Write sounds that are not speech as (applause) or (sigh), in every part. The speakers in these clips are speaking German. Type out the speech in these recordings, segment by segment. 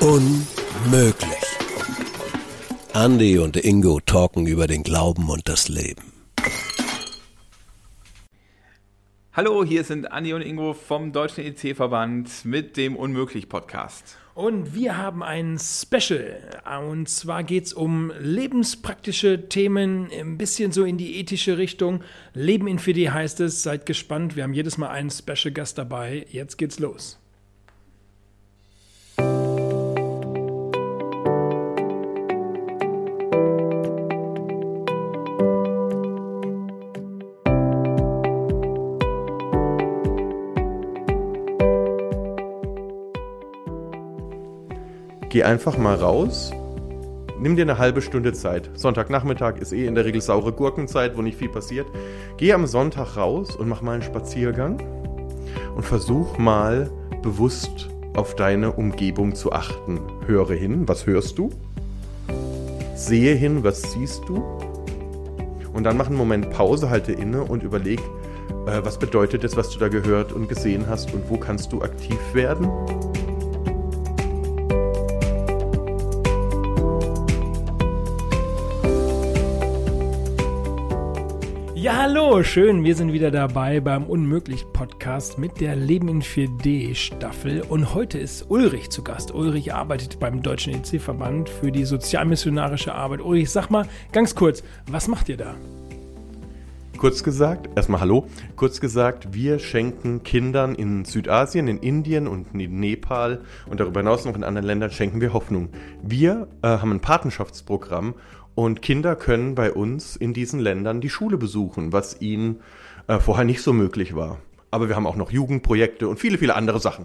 Unmöglich. Andy und Ingo talken über den Glauben und das Leben. Hallo, hier sind Andi und Ingo vom Deutschen EC-Verband mit dem Unmöglich-Podcast. Und wir haben ein Special. Und zwar geht es um lebenspraktische Themen, ein bisschen so in die ethische Richtung. Leben in 4D heißt es. Seid gespannt. Wir haben jedes Mal einen Special Gast dabei. Jetzt geht's los. Geh einfach mal raus, nimm dir eine halbe Stunde Zeit. Sonntagnachmittag ist eh in der Regel saure Gurkenzeit, wo nicht viel passiert. Geh am Sonntag raus und mach mal einen Spaziergang und versuch mal bewusst auf deine Umgebung zu achten. Höre hin, was hörst du? Sehe hin, was siehst du? Und dann mach einen Moment Pause, halte inne und überleg, äh, was bedeutet es, was du da gehört und gesehen hast und wo kannst du aktiv werden? Hallo, schön. Wir sind wieder dabei beim Unmöglich-Podcast mit der Leben in 4D-Staffel. Und heute ist Ulrich zu Gast. Ulrich arbeitet beim Deutschen EC-Verband für die sozialmissionarische Arbeit. Ulrich, sag mal ganz kurz, was macht ihr da? Kurz gesagt, erstmal Hallo. Kurz gesagt, wir schenken Kindern in Südasien, in Indien und in Nepal und darüber hinaus noch in anderen Ländern schenken wir Hoffnung. Wir äh, haben ein Patenschaftsprogramm und Kinder können bei uns in diesen Ländern die Schule besuchen, was ihnen äh, vorher nicht so möglich war. Aber wir haben auch noch Jugendprojekte und viele, viele andere Sachen.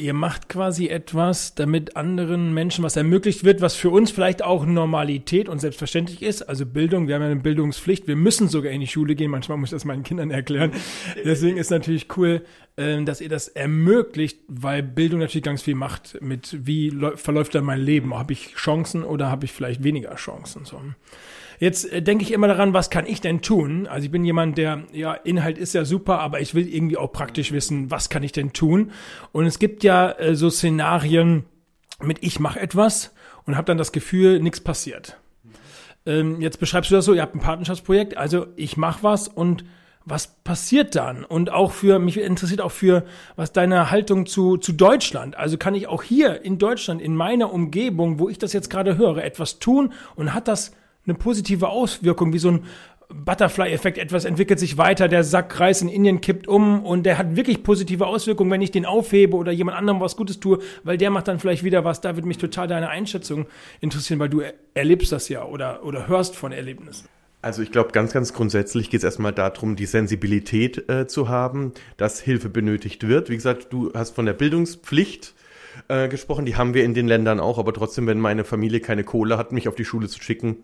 Ihr macht quasi etwas, damit anderen Menschen was ermöglicht wird, was für uns vielleicht auch Normalität und selbstverständlich ist. Also Bildung, wir haben ja eine Bildungspflicht, wir müssen sogar in die Schule gehen. Manchmal muss ich das meinen Kindern erklären. Deswegen ist natürlich cool, ähm, dass ihr das ermöglicht, weil Bildung natürlich ganz viel macht mit, wie verläuft dann mein Leben? Habe ich Chancen oder habe ich vielleicht weniger Chancen? So. Jetzt äh, denke ich immer daran, was kann ich denn tun? Also ich bin jemand, der, ja, Inhalt ist ja super, aber ich will irgendwie auch praktisch wissen, was kann ich denn tun? Und es gibt ja äh, so Szenarien mit ich mache etwas und habe dann das Gefühl, nichts passiert. Ähm, jetzt beschreibst du das so, ihr habt ein Partnerschaftsprojekt, also ich mache was und was passiert dann? Und auch für, mich interessiert auch für, was deine Haltung zu, zu Deutschland. Also kann ich auch hier in Deutschland, in meiner Umgebung, wo ich das jetzt gerade höre, etwas tun und hat das eine positive Auswirkung, wie so ein Butterfly-Effekt. Etwas entwickelt sich weiter, der Sackreis in Indien kippt um und der hat wirklich positive Auswirkungen, wenn ich den aufhebe oder jemand anderem was Gutes tue, weil der macht dann vielleicht wieder was. Da würde mich total deine Einschätzung interessieren, weil du erlebst das ja oder, oder hörst von Erlebnissen. Also ich glaube, ganz, ganz grundsätzlich geht es erstmal darum, die Sensibilität äh, zu haben, dass Hilfe benötigt wird. Wie gesagt, du hast von der Bildungspflicht äh, gesprochen, die haben wir in den Ländern auch, aber trotzdem, wenn meine Familie keine Kohle hat, mich auf die Schule zu schicken,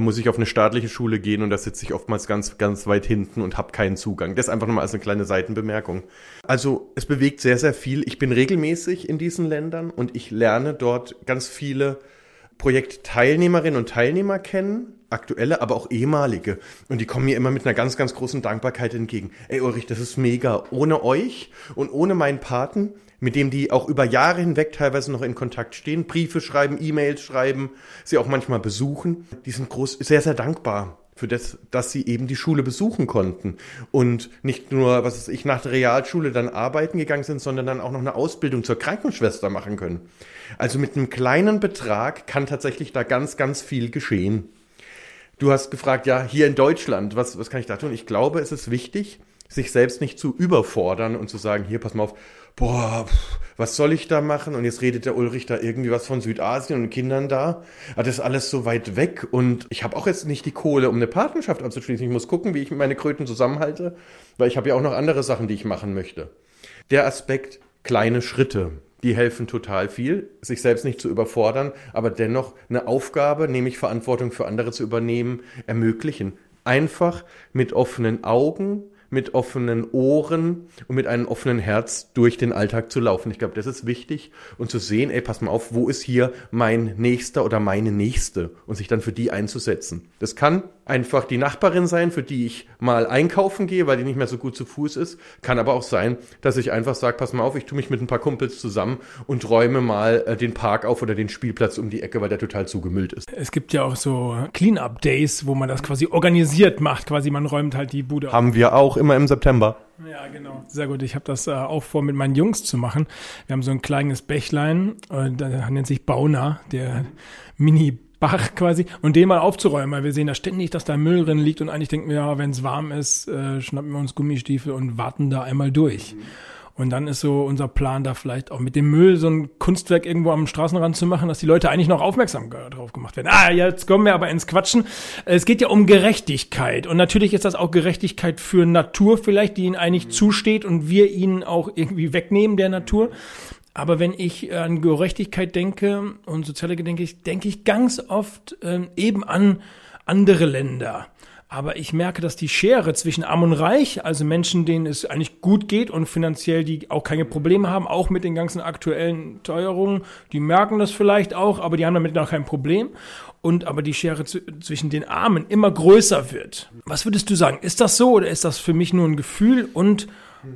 muss ich auf eine staatliche Schule gehen und da sitze ich oftmals ganz, ganz weit hinten und habe keinen Zugang. Das einfach nochmal als eine kleine Seitenbemerkung. Also es bewegt sehr, sehr viel. Ich bin regelmäßig in diesen Ländern und ich lerne dort ganz viele Projektteilnehmerinnen und Teilnehmer kennen, aktuelle, aber auch ehemalige. Und die kommen mir immer mit einer ganz, ganz großen Dankbarkeit entgegen. Ey Ulrich, das ist mega. Ohne euch und ohne meinen Paten mit dem die auch über Jahre hinweg teilweise noch in Kontakt stehen, Briefe schreiben, E-Mails schreiben, sie auch manchmal besuchen. Die sind groß, sehr, sehr dankbar für das, dass sie eben die Schule besuchen konnten und nicht nur, was weiß ich, nach der Realschule dann arbeiten gegangen sind, sondern dann auch noch eine Ausbildung zur Krankenschwester machen können. Also mit einem kleinen Betrag kann tatsächlich da ganz, ganz viel geschehen. Du hast gefragt, ja, hier in Deutschland, was, was kann ich da tun? Ich glaube, es ist wichtig, sich selbst nicht zu überfordern und zu sagen, hier, pass mal auf, boah, was soll ich da machen? Und jetzt redet der Ulrich da irgendwie was von Südasien und Kindern da. Ah, das ist alles so weit weg und ich habe auch jetzt nicht die Kohle, um eine Partnerschaft abzuschließen. Ich muss gucken, wie ich meine Kröten zusammenhalte, weil ich habe ja auch noch andere Sachen, die ich machen möchte. Der Aspekt kleine Schritte, die helfen total viel, sich selbst nicht zu überfordern, aber dennoch eine Aufgabe, nämlich Verantwortung für andere zu übernehmen, ermöglichen. Einfach mit offenen Augen, mit offenen Ohren und mit einem offenen Herz durch den Alltag zu laufen. Ich glaube, das ist wichtig und zu sehen, ey, pass mal auf, wo ist hier mein Nächster oder meine Nächste und sich dann für die einzusetzen. Das kann einfach die Nachbarin sein, für die ich mal einkaufen gehe, weil die nicht mehr so gut zu Fuß ist. Kann aber auch sein, dass ich einfach sage, pass mal auf, ich tue mich mit ein paar Kumpels zusammen und räume mal äh, den Park auf oder den Spielplatz um die Ecke, weil der total zugemüllt ist. Es gibt ja auch so Clean-Up-Days, wo man das quasi organisiert macht, quasi man räumt halt die Bude auf. Haben wir auch immer im September. Ja, genau. Sehr gut. Ich habe das äh, auch vor, mit meinen Jungs zu machen. Wir haben so ein kleines Bächlein, äh, das nennt sich Bauna, der Mini Bach quasi und den mal aufzuräumen, weil wir sehen da ständig, dass da Müll drin liegt und eigentlich denken wir, ja, wenn es warm ist, äh, schnappen wir uns Gummistiefel und warten da einmal durch. Mhm. Und dann ist so unser Plan da vielleicht auch mit dem Müll so ein Kunstwerk irgendwo am Straßenrand zu machen, dass die Leute eigentlich noch aufmerksam drauf gemacht werden. Ah, jetzt kommen wir aber ins Quatschen. Es geht ja um Gerechtigkeit. Und natürlich ist das auch Gerechtigkeit für Natur vielleicht, die ihnen eigentlich zusteht und wir ihnen auch irgendwie wegnehmen der Natur. Aber wenn ich an Gerechtigkeit denke und soziale Gedenke, denke ich ganz oft ähm, eben an andere Länder. Aber ich merke, dass die Schere zwischen Arm und Reich, also Menschen, denen es eigentlich gut geht und finanziell die auch keine Probleme haben, auch mit den ganzen aktuellen Teuerungen, die merken das vielleicht auch, aber die haben damit noch kein Problem. Und aber die Schere zwischen den Armen immer größer wird. Was würdest du sagen? Ist das so oder ist das für mich nur ein Gefühl? Und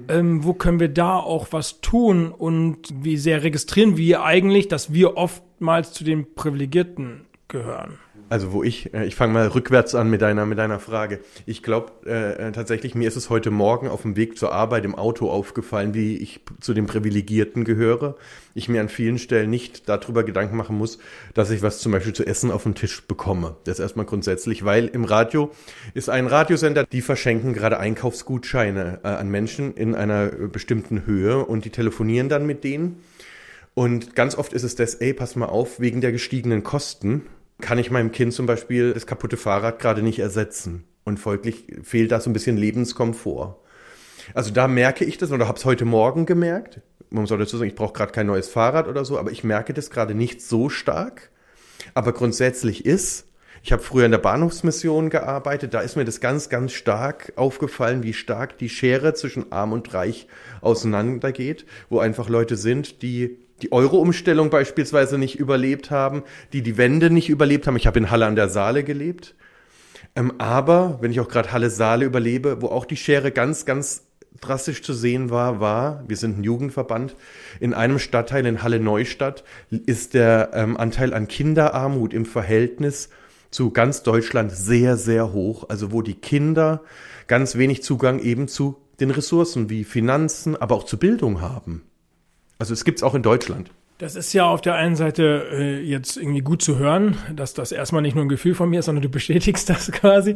ähm, wo können wir da auch was tun? Und wie sehr registrieren wir eigentlich, dass wir oftmals zu den Privilegierten gehören? Also wo ich, äh, ich fange mal rückwärts an mit deiner, mit deiner Frage. Ich glaube äh, äh, tatsächlich, mir ist es heute Morgen auf dem Weg zur Arbeit im Auto aufgefallen, wie ich zu den Privilegierten gehöre. Ich mir an vielen Stellen nicht darüber Gedanken machen muss, dass ich was zum Beispiel zu essen auf dem Tisch bekomme. Das erstmal grundsätzlich, weil im Radio ist ein Radiosender, die verschenken gerade Einkaufsgutscheine äh, an Menschen in einer bestimmten Höhe und die telefonieren dann mit denen. Und ganz oft ist es das, ey, pass mal auf, wegen der gestiegenen Kosten kann ich meinem Kind zum Beispiel das kaputte Fahrrad gerade nicht ersetzen. Und folglich fehlt da so ein bisschen Lebenskomfort. Also da merke ich das oder habe es heute Morgen gemerkt. Man soll dazu sagen, ich brauche gerade kein neues Fahrrad oder so, aber ich merke das gerade nicht so stark. Aber grundsätzlich ist, ich habe früher in der Bahnhofsmission gearbeitet, da ist mir das ganz, ganz stark aufgefallen, wie stark die Schere zwischen Arm und Reich auseinandergeht, wo einfach Leute sind, die die Euro-Umstellung beispielsweise nicht überlebt haben, die die Wende nicht überlebt haben. Ich habe in Halle an der Saale gelebt. Ähm, aber wenn ich auch gerade Halle Saale überlebe, wo auch die Schere ganz, ganz drastisch zu sehen war, war, wir sind ein Jugendverband, in einem Stadtteil in Halle Neustadt ist der ähm, Anteil an Kinderarmut im Verhältnis zu ganz Deutschland sehr, sehr hoch. Also wo die Kinder ganz wenig Zugang eben zu den Ressourcen wie Finanzen, aber auch zu Bildung haben. Also es gibt es auch in Deutschland. Das ist ja auf der einen Seite äh, jetzt irgendwie gut zu hören, dass das erstmal nicht nur ein Gefühl von mir ist, sondern du (laughs) bestätigst das quasi.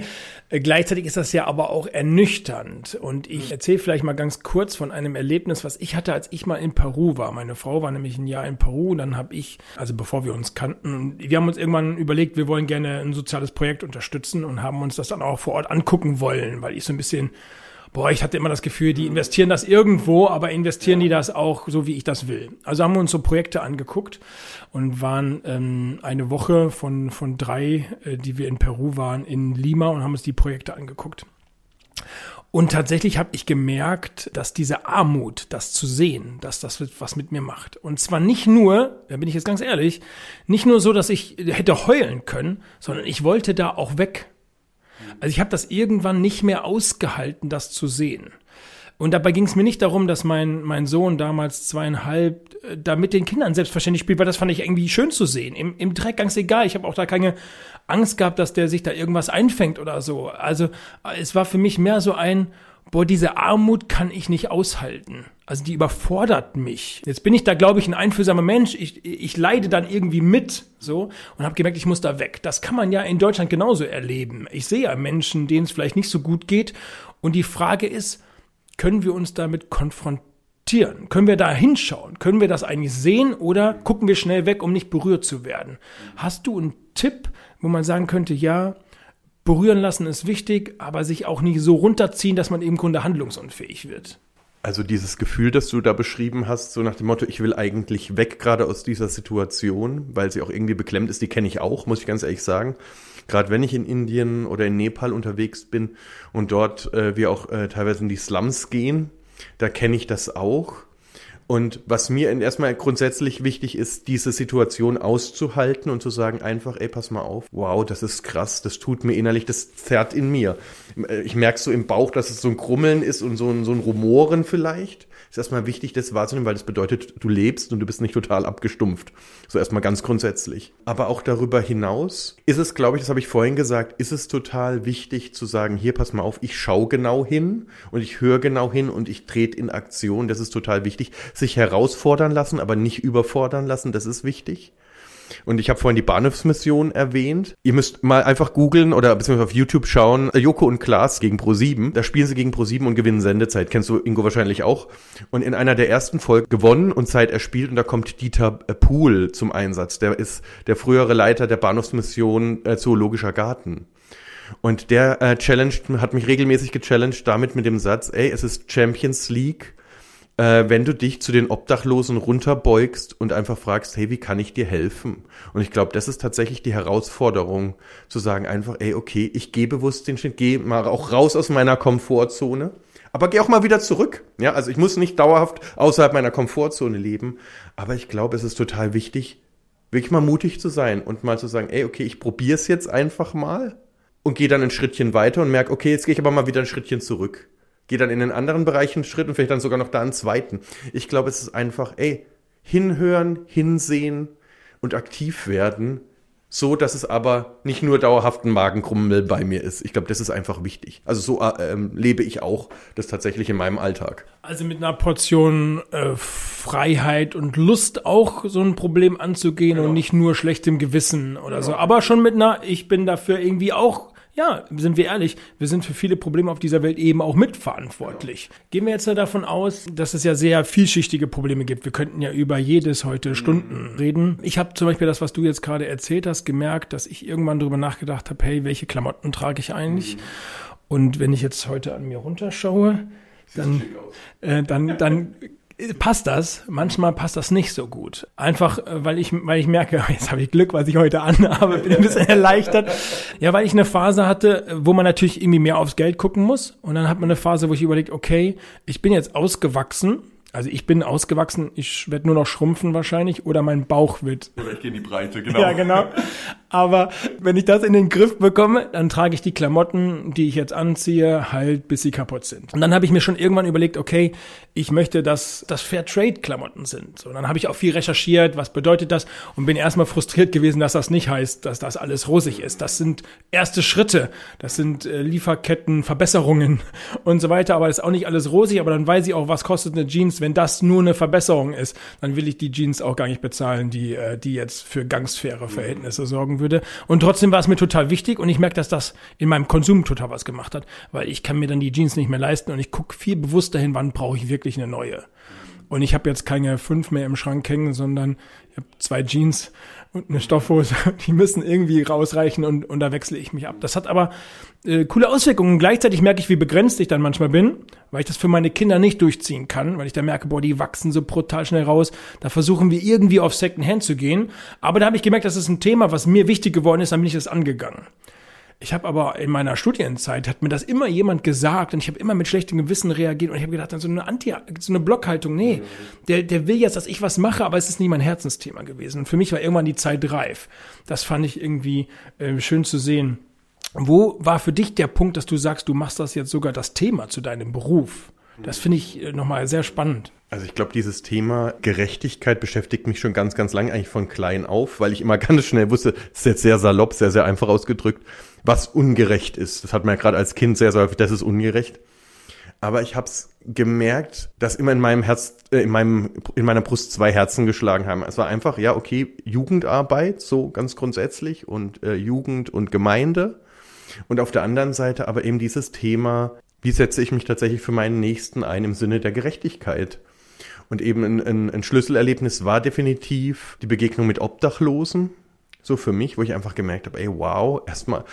Äh, gleichzeitig ist das ja aber auch ernüchternd. Und ich erzähle vielleicht mal ganz kurz von einem Erlebnis, was ich hatte, als ich mal in Peru war. Meine Frau war nämlich ein Jahr in Peru und dann habe ich, also bevor wir uns kannten, wir haben uns irgendwann überlegt, wir wollen gerne ein soziales Projekt unterstützen und haben uns das dann auch vor Ort angucken wollen, weil ich so ein bisschen boah, ich hatte immer das Gefühl, die investieren das irgendwo, aber investieren die das auch so, wie ich das will. Also haben wir uns so Projekte angeguckt und waren ähm, eine Woche von, von drei, äh, die wir in Peru waren, in Lima und haben uns die Projekte angeguckt. Und tatsächlich habe ich gemerkt, dass diese Armut, das zu sehen, dass das was mit mir macht. Und zwar nicht nur, da bin ich jetzt ganz ehrlich, nicht nur so, dass ich hätte heulen können, sondern ich wollte da auch weg. Also ich habe das irgendwann nicht mehr ausgehalten, das zu sehen. Und dabei ging es mir nicht darum, dass mein, mein Sohn damals zweieinhalb äh, da mit den Kindern selbstverständlich spielt, weil das fand ich irgendwie schön zu sehen. Im, im Dreck ganz egal. Ich habe auch da keine Angst gehabt, dass der sich da irgendwas einfängt oder so. Also es war für mich mehr so ein, boah, diese Armut kann ich nicht aushalten. Also die überfordert mich. Jetzt bin ich da, glaube ich, ein einfühlsamer Mensch. Ich, ich leide dann irgendwie mit so und habe gemerkt, ich muss da weg. Das kann man ja in Deutschland genauso erleben. Ich sehe ja Menschen, denen es vielleicht nicht so gut geht. Und die Frage ist, können wir uns damit konfrontieren? Können wir da hinschauen? Können wir das eigentlich sehen oder gucken wir schnell weg, um nicht berührt zu werden? Hast du einen Tipp, wo man sagen könnte, ja, berühren lassen ist wichtig, aber sich auch nicht so runterziehen, dass man im Grunde handlungsunfähig wird. Also dieses Gefühl, das du da beschrieben hast, so nach dem Motto, ich will eigentlich weg gerade aus dieser Situation, weil sie auch irgendwie beklemmt ist, die kenne ich auch, muss ich ganz ehrlich sagen. gerade wenn ich in Indien oder in Nepal unterwegs bin und dort äh, wir auch äh, teilweise in die Slums gehen, da kenne ich das auch. Und was mir erstmal grundsätzlich wichtig ist, diese Situation auszuhalten und zu sagen einfach, ey, pass mal auf, wow, das ist krass, das tut mir innerlich, das zerrt in mir. Ich merke so im Bauch, dass es so ein Krummeln ist und so ein, so ein Rumoren vielleicht ist erstmal wichtig, das wahrzunehmen, weil das bedeutet, du lebst und du bist nicht total abgestumpft. So erstmal ganz grundsätzlich. Aber auch darüber hinaus ist es, glaube ich, das habe ich vorhin gesagt, ist es total wichtig zu sagen, hier pass mal auf, ich schaue genau hin und ich höre genau hin und ich trete in Aktion. Das ist total wichtig. Sich herausfordern lassen, aber nicht überfordern lassen, das ist wichtig. Und ich habe vorhin die Bahnhofsmission erwähnt. Ihr müsst mal einfach googeln oder beziehungsweise auf YouTube schauen. Äh, Joko und Klaas gegen Pro7. Da spielen sie gegen Pro7 und gewinnen Sendezeit. Kennst du Ingo wahrscheinlich auch. Und in einer der ersten Folgen gewonnen und Zeit erspielt. Und da kommt Dieter äh, Pool zum Einsatz. Der ist der frühere Leiter der Bahnhofsmission äh, Zoologischer Garten. Und der äh, challenged, hat mich regelmäßig gechallenged damit mit dem Satz, ey, es ist Champions League äh, wenn du dich zu den Obdachlosen runterbeugst und einfach fragst, hey, wie kann ich dir helfen? Und ich glaube, das ist tatsächlich die Herausforderung, zu sagen einfach, ey, okay, ich gehe bewusst den Schritt, gehe mal auch raus aus meiner Komfortzone, aber geh auch mal wieder zurück. Ja, also ich muss nicht dauerhaft außerhalb meiner Komfortzone leben, aber ich glaube, es ist total wichtig, wirklich mal mutig zu sein und mal zu sagen, ey, okay, ich probiere es jetzt einfach mal und gehe dann ein Schrittchen weiter und merke, okay, jetzt gehe ich aber mal wieder ein Schrittchen zurück gehe dann in den anderen Bereichen einen Schritt und vielleicht dann sogar noch da einen zweiten. Ich glaube, es ist einfach, ey, hinhören, hinsehen und aktiv werden, so dass es aber nicht nur dauerhaft ein Magenkrummel bei mir ist. Ich glaube, das ist einfach wichtig. Also so äh, ähm, lebe ich auch das tatsächlich in meinem Alltag. Also mit einer Portion äh, Freiheit und Lust auch so ein Problem anzugehen genau. und nicht nur schlechtem Gewissen oder genau. so. Aber schon mit einer, ich bin dafür irgendwie auch ja, sind wir ehrlich, wir sind für viele Probleme auf dieser Welt eben auch mitverantwortlich. Gehen wir jetzt davon aus, dass es ja sehr vielschichtige Probleme gibt. Wir könnten ja über jedes heute mhm. Stunden reden. Ich habe zum Beispiel das, was du jetzt gerade erzählt hast, gemerkt, dass ich irgendwann darüber nachgedacht habe, hey, welche Klamotten trage ich eigentlich? Mhm. Und wenn ich jetzt heute an mir runterschaue, dann, äh, dann, dann passt das. Manchmal passt das nicht so gut. Einfach, äh, weil ich, weil ich merke, (laughs) jetzt habe ich Glück, was ich heute anhabe, bin ein bisschen (laughs) erleichtert. Ja, weil ich eine Phase hatte, wo man natürlich irgendwie mehr aufs Geld gucken muss. Und dann hat man eine Phase, wo ich überlege, okay, ich bin jetzt ausgewachsen also ich bin ausgewachsen, ich werde nur noch schrumpfen wahrscheinlich oder mein Bauch wird. Oder ich gehe in die Breite, genau. (laughs) Ja, genau. Aber wenn ich das in den Griff bekomme, dann trage ich die Klamotten, die ich jetzt anziehe, halt bis sie kaputt sind. Und dann habe ich mir schon irgendwann überlegt, okay, ich möchte, dass das Fairtrade-Klamotten sind. So, dann habe ich auch viel recherchiert, was bedeutet das und bin erstmal frustriert gewesen, dass das nicht heißt, dass das alles rosig ist. Das sind erste Schritte, das sind äh, Lieferketten, Verbesserungen (laughs) und so weiter, aber das ist auch nicht alles rosig, aber dann weiß ich auch, was kostet eine Jeans, wenn das nur eine Verbesserung ist, dann will ich die Jeans auch gar nicht bezahlen, die, äh, die jetzt für gangsfaire Verhältnisse sorgen würde. Und trotzdem war es mir total wichtig und ich merke, dass das in meinem Konsum total was gemacht hat, weil ich kann mir dann die Jeans nicht mehr leisten und ich gucke viel bewusster hin, wann brauche ich wirklich eine neue. Und ich habe jetzt keine fünf mehr im Schrank hängen, sondern ich habe zwei Jeans und eine Stoffhose. (laughs) Die müssen irgendwie rausreichen und, und da wechsle ich mich ab. Das hat aber äh, coole Auswirkungen. Gleichzeitig merke ich, wie begrenzt ich dann manchmal bin, weil ich das für meine Kinder nicht durchziehen kann, weil ich da merke, boah, die wachsen so brutal schnell raus. Da versuchen wir irgendwie auf Second Hand zu gehen. Aber da habe ich gemerkt, das ist ein Thema, was mir wichtig geworden ist, dann bin ich das angegangen. Ich habe aber in meiner Studienzeit hat mir das immer jemand gesagt und ich habe immer mit schlechtem Gewissen reagiert und ich habe gedacht, so eine Anti, so eine Blockhaltung, nee, der, der will jetzt, dass ich was mache, aber es ist nie mein Herzensthema gewesen. Und für mich war irgendwann die Zeit reif. Das fand ich irgendwie äh, schön zu sehen. Wo war für dich der Punkt, dass du sagst, du machst das jetzt sogar das Thema zu deinem Beruf? Das finde ich äh, nochmal sehr spannend. Also ich glaube, dieses Thema Gerechtigkeit beschäftigt mich schon ganz, ganz lange, eigentlich von klein auf, weil ich immer (laughs) ganz schnell wusste, das ist jetzt sehr salopp, sehr, sehr einfach ausgedrückt, was ungerecht ist. Das hat man ja gerade als Kind sehr, sehr häufig, das ist ungerecht. Aber ich habe es gemerkt, dass immer in meinem Herz, äh, in meinem, in meiner Brust zwei Herzen geschlagen haben. Es war einfach, ja, okay, Jugendarbeit, so ganz grundsätzlich und äh, Jugend und Gemeinde. Und auf der anderen Seite aber eben dieses Thema, wie setze ich mich tatsächlich für meinen Nächsten ein im Sinne der Gerechtigkeit? Und eben ein, ein, ein Schlüsselerlebnis war definitiv die Begegnung mit Obdachlosen. So für mich, wo ich einfach gemerkt habe, ey, wow, erstmal,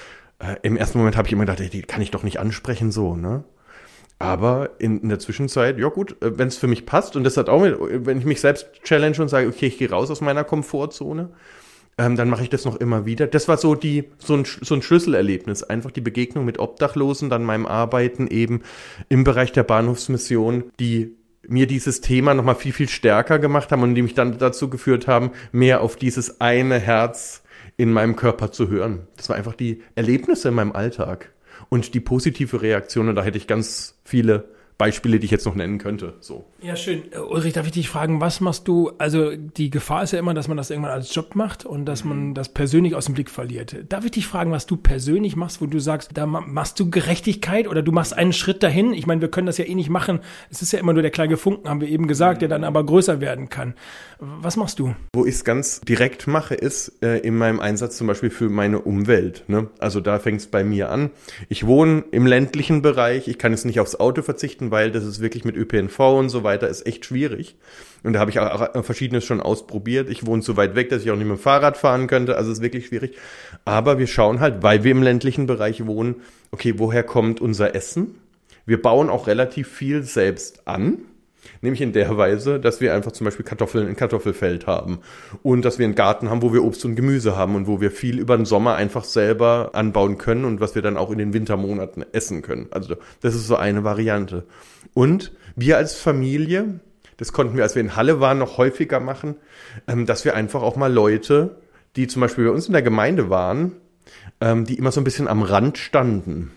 äh, Im ersten Moment habe ich immer gedacht, ey, die kann ich doch nicht ansprechen so, ne? Aber in, in der Zwischenzeit, ja gut, äh, wenn es für mich passt und das hat auch mit, wenn ich mich selbst challenge und sage, okay, ich gehe raus aus meiner Komfortzone, ähm, dann mache ich das noch immer wieder. Das war so die so ein, so ein Schlüsselerlebnis, einfach die Begegnung mit Obdachlosen, dann meinem Arbeiten eben im Bereich der Bahnhofsmission, die mir dieses Thema nochmal viel, viel stärker gemacht haben und die mich dann dazu geführt haben, mehr auf dieses eine Herz in meinem Körper zu hören. Das war einfach die Erlebnisse in meinem Alltag und die positive Reaktion. Und da hätte ich ganz viele Beispiele, die ich jetzt noch nennen könnte. So. Ja, schön. Äh, Ulrich, darf ich dich fragen, was machst du? Also die Gefahr ist ja immer, dass man das irgendwann als Job macht und dass man mhm. das persönlich aus dem Blick verliert. Darf ich dich fragen, was du persönlich machst, wo du sagst, da machst du Gerechtigkeit oder du machst einen Schritt dahin? Ich meine, wir können das ja eh nicht machen. Es ist ja immer nur der kleine Funken, haben wir eben gesagt, der dann aber größer werden kann. Was machst du? Wo ich es ganz direkt mache, ist äh, in meinem Einsatz zum Beispiel für meine Umwelt. Ne? Also da fängt es bei mir an. Ich wohne im ländlichen Bereich. Ich kann jetzt nicht aufs Auto verzichten, weil das ist wirklich mit ÖPNV und so weiter ist echt schwierig. Und da habe ich auch verschiedenes schon ausprobiert. Ich wohne zu weit weg, dass ich auch nicht mit dem Fahrrad fahren könnte. Also es ist wirklich schwierig. Aber wir schauen halt, weil wir im ländlichen Bereich wohnen, okay, woher kommt unser Essen? Wir bauen auch relativ viel selbst an. Nämlich in der Weise, dass wir einfach zum Beispiel Kartoffeln in Kartoffelfeld haben und dass wir einen Garten haben, wo wir Obst und Gemüse haben und wo wir viel über den Sommer einfach selber anbauen können und was wir dann auch in den Wintermonaten essen können. Also das ist so eine Variante. Und wir als Familie, das konnten wir, als wir in Halle waren, noch häufiger machen, ähm, dass wir einfach auch mal Leute, die zum Beispiel bei uns in der Gemeinde waren, ähm, die immer so ein bisschen am Rand standen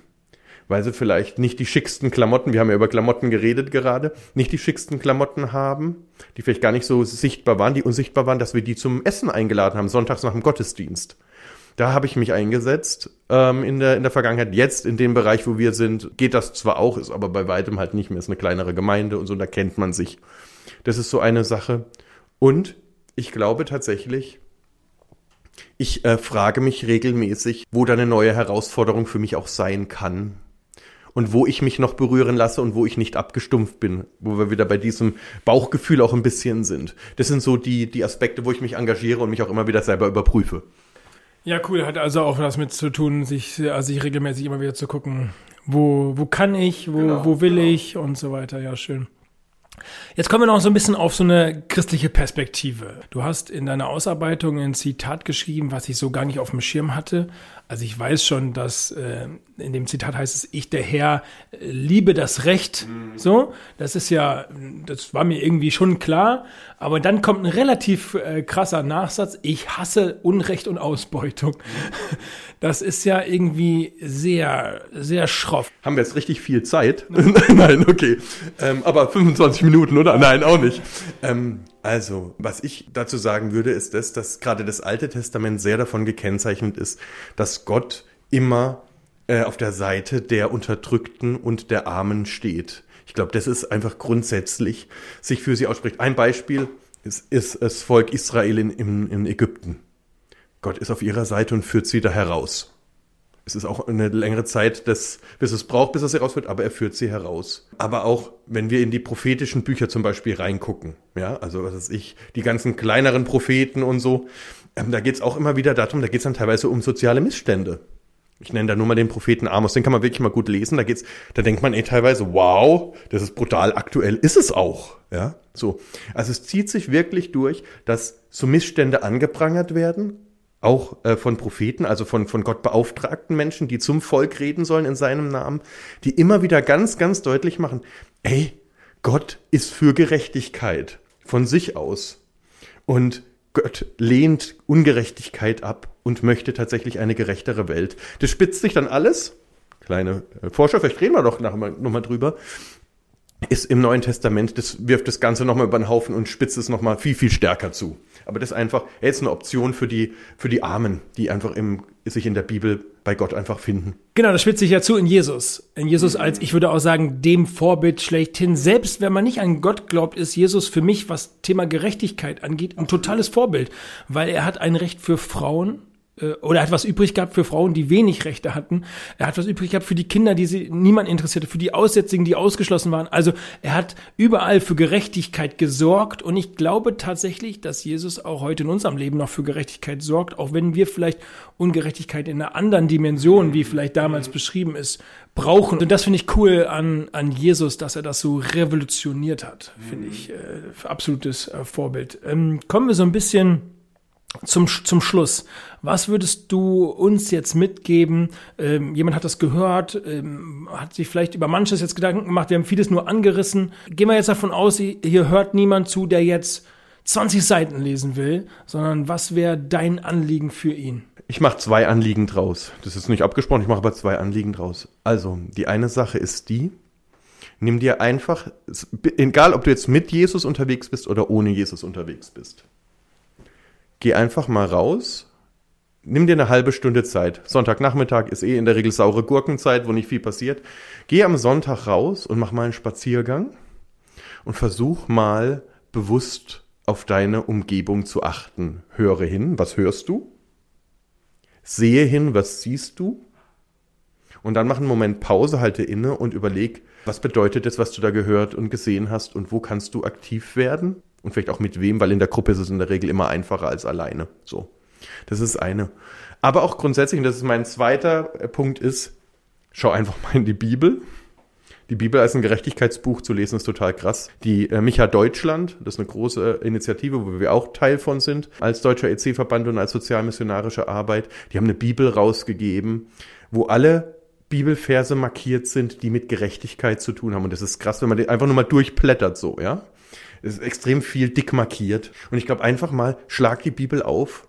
weil sie vielleicht nicht die schicksten Klamotten, wir haben ja über Klamotten geredet gerade, nicht die schicksten Klamotten haben, die vielleicht gar nicht so sichtbar waren, die unsichtbar waren, dass wir die zum Essen eingeladen haben, sonntags nach dem Gottesdienst. Da habe ich mich eingesetzt ähm, in, der, in der Vergangenheit. Jetzt in dem Bereich, wo wir sind, geht das zwar auch, ist aber bei weitem halt nicht mehr. Ist eine kleinere Gemeinde und so, da kennt man sich. Das ist so eine Sache. Und ich glaube tatsächlich, ich äh, frage mich regelmäßig, wo da eine neue Herausforderung für mich auch sein kann und wo ich mich noch berühren lasse und wo ich nicht abgestumpft bin, wo wir wieder bei diesem Bauchgefühl auch ein bisschen sind. Das sind so die, die Aspekte, wo ich mich engagiere und mich auch immer wieder selber überprüfe. Ja, cool. Hat also auch was mit zu tun, sich, also sich regelmäßig immer wieder zu gucken, wo, wo kann ich, wo, genau, wo will genau. ich und so weiter. Ja, schön. Jetzt kommen wir noch so ein bisschen auf so eine christliche Perspektive. Du hast in deiner Ausarbeitung ein Zitat geschrieben, was ich so gar nicht auf dem Schirm hatte. Also ich weiß schon, dass äh, in dem Zitat heißt es, ich der Herr liebe das Recht. Mhm. So, das ist ja, das war mir irgendwie schon klar. Aber dann kommt ein relativ äh, krasser Nachsatz, ich hasse Unrecht und Ausbeutung. Mhm. (laughs) Das ist ja irgendwie sehr, sehr schroff. Haben wir jetzt richtig viel Zeit? (laughs) (laughs) Nein, okay. Ähm, aber 25 Minuten, oder? Nein, auch nicht. Ähm, also, was ich dazu sagen würde, ist das, dass gerade das Alte Testament sehr davon gekennzeichnet ist, dass Gott immer äh, auf der Seite der Unterdrückten und der Armen steht. Ich glaube, das ist einfach grundsätzlich sich für sie ausspricht. Ein Beispiel ist, ist das Volk Israel in, in, in Ägypten. Gott ist auf ihrer Seite und führt sie da heraus. Es ist auch eine längere Zeit, des, bis es braucht, bis er sie rausführt, aber er führt sie heraus. Aber auch, wenn wir in die prophetischen Bücher zum Beispiel reingucken, ja, also was weiß ich, die ganzen kleineren Propheten und so, ähm, da geht's auch immer wieder darum, da geht's dann teilweise um soziale Missstände. Ich nenne da nur mal den Propheten Amos, den kann man wirklich mal gut lesen. Da geht's, da denkt man eh teilweise, wow, das ist brutal aktuell, ist es auch, ja, so. Also es zieht sich wirklich durch, dass so Missstände angeprangert werden, auch äh, von Propheten, also von, von Gott beauftragten Menschen, die zum Volk reden sollen in seinem Namen, die immer wieder ganz, ganz deutlich machen, ey, Gott ist für Gerechtigkeit von sich aus. Und Gott lehnt Ungerechtigkeit ab und möchte tatsächlich eine gerechtere Welt. Das spitzt sich dann alles, kleine äh, Forscher, vielleicht reden wir doch nochmal noch mal drüber, ist im Neuen Testament, das wirft das Ganze nochmal über den Haufen und spitzt es nochmal viel, viel stärker zu. Aber das ist einfach, er ist eine Option für die, für die Armen, die einfach im, sich in der Bibel bei Gott einfach finden. Genau, das spitzt sich ja zu in Jesus. In Jesus als, ich würde auch sagen, dem Vorbild schlechthin. Selbst wenn man nicht an Gott glaubt, ist Jesus für mich, was Thema Gerechtigkeit angeht, ein totales Vorbild. Weil er hat ein Recht für Frauen, äh, oder er hat was übrig gehabt für Frauen, die wenig Rechte hatten. Er hat was übrig gehabt für die Kinder, die sie niemand interessierte, für die Aussätzigen, die ausgeschlossen waren. Also er hat überall für Gerechtigkeit gesorgt und ich glaube tatsächlich, dass Jesus auch heute in unserem Leben noch für Gerechtigkeit sorgt, auch wenn wir vielleicht Ungerechtigkeit in einer anderen Dimension, wie vielleicht damals beschrieben ist, brauchen. Und das finde ich cool an, an Jesus, dass er das so revolutioniert hat. Finde ich äh, absolutes äh, Vorbild. Ähm, kommen wir so ein bisschen zum, zum Schluss, was würdest du uns jetzt mitgeben? Ähm, jemand hat das gehört, ähm, hat sich vielleicht über manches jetzt Gedanken gemacht, wir haben vieles nur angerissen. Gehen wir jetzt davon aus, hier hört niemand zu, der jetzt 20 Seiten lesen will, sondern was wäre dein Anliegen für ihn? Ich mache zwei Anliegen draus. Das ist nicht abgesprochen, ich mache aber zwei Anliegen draus. Also, die eine Sache ist die, nimm dir einfach, egal ob du jetzt mit Jesus unterwegs bist oder ohne Jesus unterwegs bist, geh einfach mal raus, nimm dir eine halbe Stunde Zeit. Sonntagnachmittag ist eh in der Regel saure Gurkenzeit, wo nicht viel passiert. Geh am Sonntag raus und mach mal einen Spaziergang und versuch mal bewusst auf deine Umgebung zu achten. Höre hin, was hörst du? Sehe hin, was siehst du? Und dann mach einen Moment Pause, halte inne und überleg, was bedeutet es, was du da gehört und gesehen hast und wo kannst du aktiv werden? Und vielleicht auch mit wem, weil in der Gruppe ist es in der Regel immer einfacher als alleine. So. Das ist eine. Aber auch grundsätzlich, und das ist mein zweiter Punkt, ist, schau einfach mal in die Bibel. Die Bibel als ein Gerechtigkeitsbuch zu lesen ist total krass. Die äh, Micha Deutschland, das ist eine große Initiative, wo wir auch Teil von sind, als deutscher EC-Verband und als sozialmissionarische Arbeit. Die haben eine Bibel rausgegeben, wo alle Bibelverse markiert sind, die mit Gerechtigkeit zu tun haben. Und das ist krass, wenn man den einfach nur mal durchblättert so, ja. Es ist extrem viel dick markiert. Und ich glaube einfach mal, schlag die Bibel auf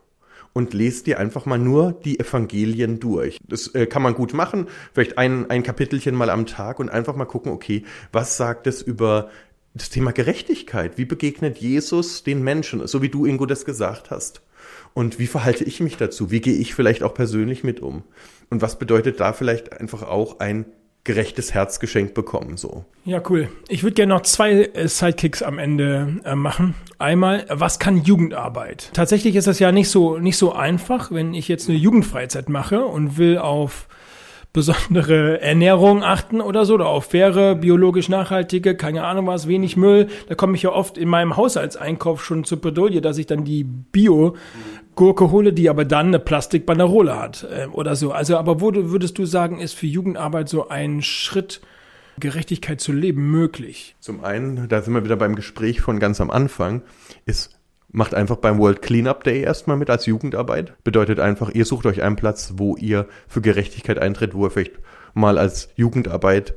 und lest dir einfach mal nur die Evangelien durch. Das äh, kann man gut machen, vielleicht ein, ein Kapitelchen mal am Tag und einfach mal gucken, okay, was sagt es über das Thema Gerechtigkeit? Wie begegnet Jesus den Menschen, so wie du, Ingo, das gesagt hast? Und wie verhalte ich mich dazu? Wie gehe ich vielleicht auch persönlich mit um? Und was bedeutet da vielleicht einfach auch ein gerechtes Herzgeschenk bekommen, so. Ja, cool. Ich würde gerne noch zwei äh, Sidekicks am Ende äh, machen. Einmal, was kann Jugendarbeit? Tatsächlich ist das ja nicht so, nicht so einfach, wenn ich jetzt eine Jugendfreizeit mache und will auf besondere (laughs) Ernährung achten oder so, oder auf faire, biologisch nachhaltige, keine Ahnung was, wenig Müll. Da komme ich ja oft in meinem Haushaltseinkauf schon zur Bredouille, dass ich dann die Bio-Gurke hole, die aber dann eine Plastikbanderole hat äh, oder so. Also, aber wo würdest du sagen, ist für Jugendarbeit so ein Schritt, Gerechtigkeit zu leben möglich? Zum einen, da sind wir wieder beim Gespräch von ganz am Anfang, ist Macht einfach beim World Cleanup Day erstmal mit als Jugendarbeit. Bedeutet einfach, ihr sucht euch einen Platz, wo ihr für Gerechtigkeit eintritt, wo ihr vielleicht mal als Jugendarbeit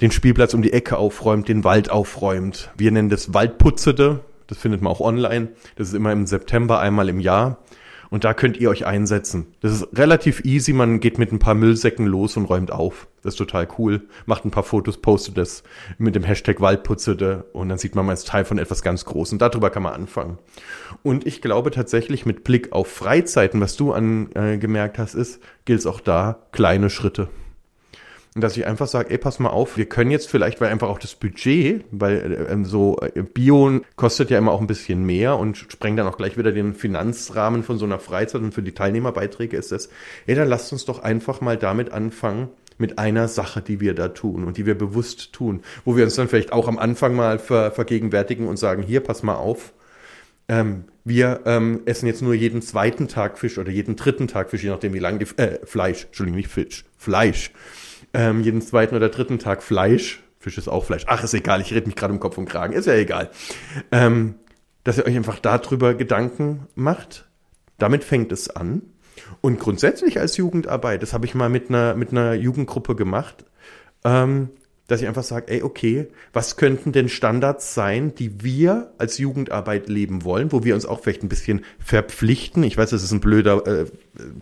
den Spielplatz um die Ecke aufräumt, den Wald aufräumt. Wir nennen das Waldputzete. Das findet man auch online. Das ist immer im September einmal im Jahr. Und da könnt ihr euch einsetzen. Das ist relativ easy. Man geht mit ein paar Müllsäcken los und räumt auf. Das ist total cool. Macht ein paar Fotos, postet das mit dem Hashtag Waldputzete und dann sieht man mal als Teil von etwas ganz Großem. Darüber kann man anfangen. Und ich glaube tatsächlich mit Blick auf Freizeiten, was du angemerkt hast, ist, gilt es auch da kleine Schritte. Und dass ich einfach sage, ey, pass mal auf, wir können jetzt vielleicht, weil einfach auch das Budget, weil äh, so äh, Bio kostet ja immer auch ein bisschen mehr und sprengt dann auch gleich wieder den Finanzrahmen von so einer Freizeit und für die Teilnehmerbeiträge ist das, ey, dann lasst uns doch einfach mal damit anfangen, mit einer Sache, die wir da tun und die wir bewusst tun, wo wir uns dann vielleicht auch am Anfang mal ver vergegenwärtigen und sagen, hier, pass mal auf, ähm, wir ähm, essen jetzt nur jeden zweiten Tag Fisch oder jeden dritten Tag Fisch, je nachdem wie lange die, äh, Fleisch, Entschuldigung, nicht Fisch, Fleisch ähm, jeden zweiten oder dritten Tag Fleisch. Fisch ist auch Fleisch. Ach, ist egal, ich rede mich gerade um Kopf und Kragen, ist ja egal. Ähm, dass ihr euch einfach darüber Gedanken macht. Damit fängt es an. Und grundsätzlich als Jugendarbeit, das habe ich mal mit einer, mit einer Jugendgruppe gemacht, ähm, dass ich einfach sage, ey, okay, was könnten denn Standards sein, die wir als Jugendarbeit leben wollen, wo wir uns auch vielleicht ein bisschen verpflichten. Ich weiß, das ist ein blöder, äh,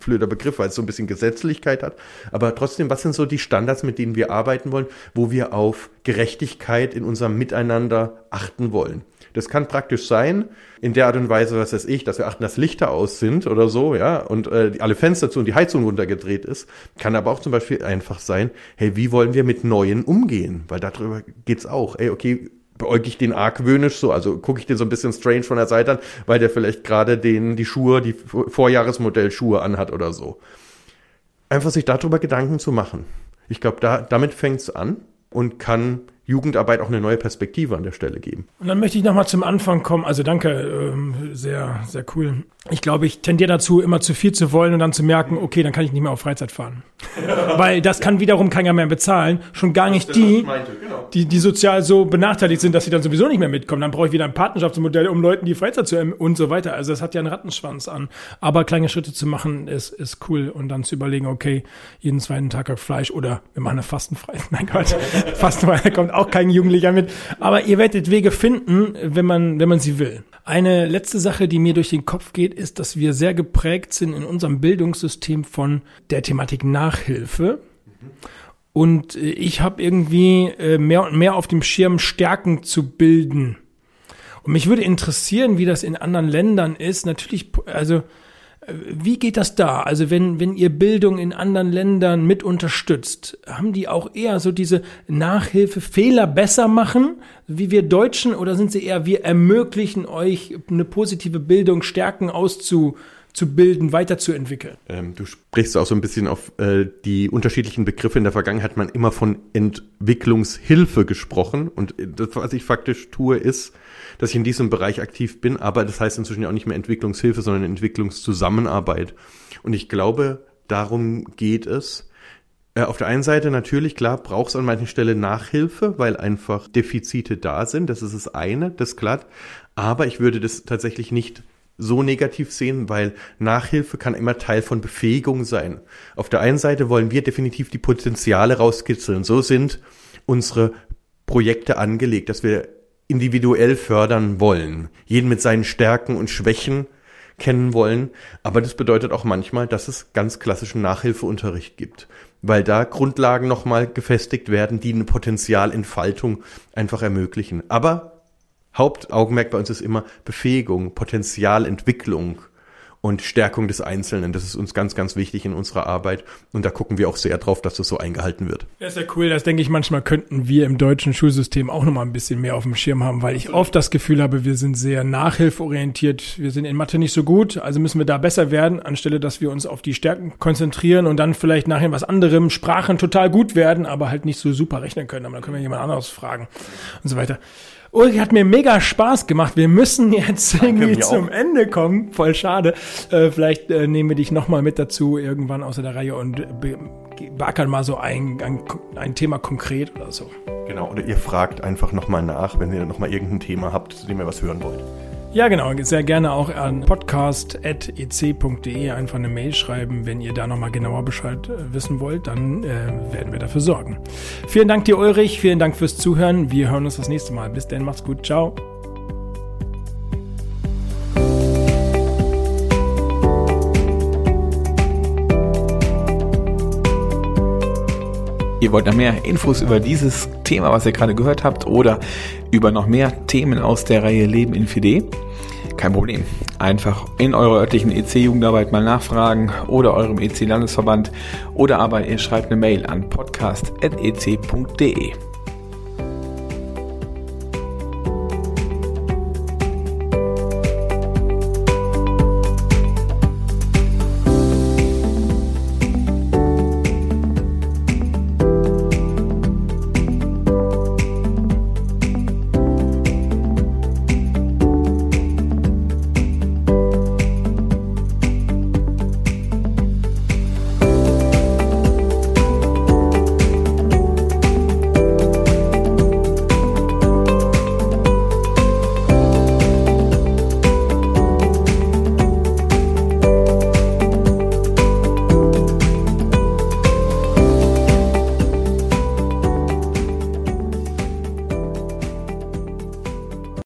blöder Begriff, weil es so ein bisschen Gesetzlichkeit hat. Aber trotzdem, was sind so die Standards, mit denen wir arbeiten wollen, wo wir auf Gerechtigkeit in unserem Miteinander achten wollen? Das kann praktisch sein, in der Art und Weise, was weiß ich, dass wir achten, dass Lichter aus sind oder so, ja, und äh, alle Fenster zu und die Heizung runtergedreht ist. Kann aber auch zum Beispiel einfach sein, hey, wie wollen wir mit Neuen umgehen? Weil darüber geht's auch. Ey, okay, beäuge ich den argwöhnisch so, also gucke ich den so ein bisschen strange von der Seite an, weil der vielleicht gerade den, die Schuhe, die Vorjahresmodell-Schuhe anhat oder so. Einfach sich darüber Gedanken zu machen. Ich glaube, da, damit fängt's an und kann Jugendarbeit auch eine neue Perspektive an der Stelle geben. Und dann möchte ich nochmal zum Anfang kommen. Also danke, ähm, sehr, sehr cool. Ich glaube, ich tendiere dazu, immer zu viel zu wollen und dann zu merken, okay, dann kann ich nicht mehr auf Freizeit fahren. (laughs) Weil das kann wiederum keiner mehr bezahlen. Schon gar nicht die, genau. die, die sozial so benachteiligt sind, dass sie dann sowieso nicht mehr mitkommen. Dann brauche ich wieder ein Partnerschaftsmodell, um Leuten die Freizeit zu erm- und so weiter. Also das hat ja einen Rattenschwanz an. Aber kleine Schritte zu machen, ist, ist cool. Und dann zu überlegen, okay, jeden zweiten Tag Fleisch oder wir machen eine Fastenfrei. (laughs) Mein Gott, (laughs) Fastenfrei, da kommt auch kein Jugendlicher mit. Aber ihr werdet Wege finden, wenn man, wenn man sie will. Eine letzte Sache, die mir durch den Kopf geht, ist, dass wir sehr geprägt sind in unserem Bildungssystem von der Thematik Nachhilfe. Und äh, ich habe irgendwie äh, mehr und mehr auf dem Schirm Stärken zu bilden. Und mich würde interessieren, wie das in anderen Ländern ist. Natürlich, also wie geht das da? Also wenn, wenn ihr Bildung in anderen Ländern mit unterstützt, haben die auch eher so diese Nachhilfe, Fehler besser machen, wie wir Deutschen, oder sind sie eher, wir ermöglichen euch eine positive Bildung, Stärken auszubilden, weiterzuentwickeln? Ähm, du sprichst auch so ein bisschen auf äh, die unterschiedlichen Begriffe. In der Vergangenheit hat man immer von Entwicklungshilfe gesprochen. Und äh, das, was ich faktisch tue, ist, dass ich in diesem Bereich aktiv bin. Aber das heißt inzwischen ja auch nicht mehr Entwicklungshilfe, sondern Entwicklungszusammenarbeit. Und ich glaube, darum geht es. Äh, Auf der einen Seite natürlich, klar, braucht es an manchen Stellen Nachhilfe, weil einfach Defizite da sind. Das ist das eine, das klar. Aber ich würde das tatsächlich nicht so negativ sehen, weil Nachhilfe kann immer Teil von Befähigung sein. Auf der einen Seite wollen wir definitiv die Potenziale rauskitzeln. So sind unsere Projekte angelegt, dass wir individuell fördern wollen. Jeden mit seinen Stärken und Schwächen kennen wollen. Aber das bedeutet auch manchmal, dass es ganz klassischen Nachhilfeunterricht gibt, weil da Grundlagen nochmal gefestigt werden, die eine Potenzialentfaltung einfach ermöglichen. Aber Hauptaugenmerk bei uns ist immer Befähigung, Potenzialentwicklung und Stärkung des Einzelnen. Das ist uns ganz, ganz wichtig in unserer Arbeit. Und da gucken wir auch sehr drauf, dass das so eingehalten wird. Das ist ja cool, das denke ich manchmal könnten wir im deutschen Schulsystem auch nochmal ein bisschen mehr auf dem Schirm haben, weil ich oft das Gefühl habe, wir sind sehr nachhilfeorientiert. Wir sind in Mathe nicht so gut, also müssen wir da besser werden, anstelle dass wir uns auf die Stärken konzentrieren und dann vielleicht nachher was anderem, Sprachen total gut werden, aber halt nicht so super rechnen können. Aber dann können wir jemand anderes fragen und so weiter. Ulrich hat mir mega Spaß gemacht. Wir müssen jetzt irgendwie mir zum auch. Ende kommen. Voll schade. Äh, vielleicht äh, nehmen wir dich nochmal mit dazu irgendwann außer der Reihe und be beackern mal so ein, ein, ein Thema konkret oder so. Genau. Oder ihr fragt einfach nochmal nach, wenn ihr nochmal irgendein Thema habt, zu dem ihr was hören wollt. Ja, genau. Sehr gerne auch an podcast.ec.de einfach eine Mail schreiben. Wenn ihr da nochmal genauer Bescheid äh, wissen wollt, dann äh, werden wir dafür sorgen. Vielen Dank dir, Ulrich. Vielen Dank fürs Zuhören. Wir hören uns das nächste Mal. Bis dann. Macht's gut. Ciao. Ihr wollt noch mehr Infos über dieses Thema, was ihr gerade gehört habt, oder über noch mehr Themen aus der Reihe Leben in 4D? Kein Problem. Einfach in eurer örtlichen EC-Jugendarbeit mal nachfragen oder eurem EC-Landesverband oder aber ihr schreibt eine Mail an podcast.ec.de.